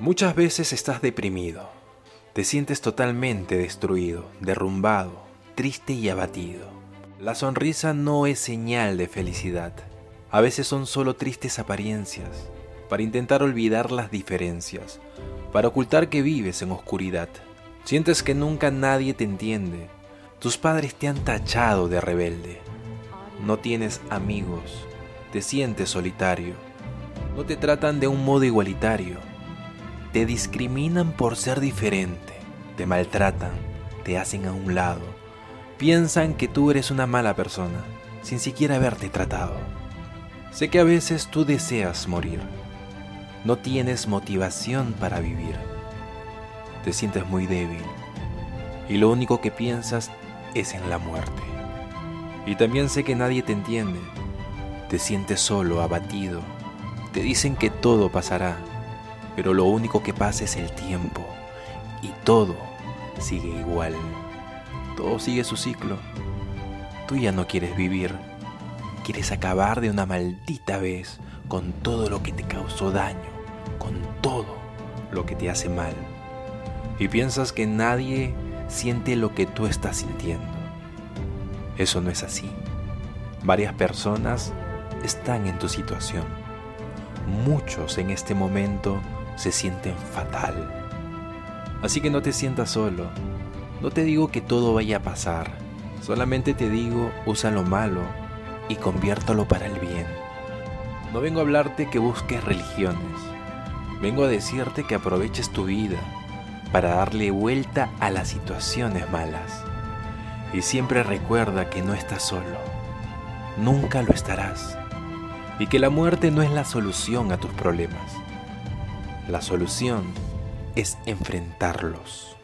Muchas veces estás deprimido, te sientes totalmente destruido, derrumbado, triste y abatido. La sonrisa no es señal de felicidad, a veces son solo tristes apariencias, para intentar olvidar las diferencias, para ocultar que vives en oscuridad. Sientes que nunca nadie te entiende, tus padres te han tachado de rebelde, no tienes amigos, te sientes solitario, no te tratan de un modo igualitario te discriminan por ser diferente, te maltratan, te hacen a un lado, piensan que tú eres una mala persona, sin siquiera haberte tratado. Sé que a veces tú deseas morir, no tienes motivación para vivir, te sientes muy débil y lo único que piensas es en la muerte. Y también sé que nadie te entiende, te sientes solo, abatido, te dicen que todo pasará pero lo único que pasa es el tiempo y todo sigue igual. Todo sigue su ciclo. Tú ya no quieres vivir. Quieres acabar de una maldita vez con todo lo que te causó daño, con todo lo que te hace mal. Y piensas que nadie siente lo que tú estás sintiendo. Eso no es así. Varias personas están en tu situación. Muchos en este momento se sienten fatal. Así que no te sientas solo. No te digo que todo vaya a pasar. Solamente te digo, usa lo malo y conviértalo para el bien. No vengo a hablarte que busques religiones. Vengo a decirte que aproveches tu vida para darle vuelta a las situaciones malas. Y siempre recuerda que no estás solo. Nunca lo estarás. Y que la muerte no es la solución a tus problemas. La solución es enfrentarlos.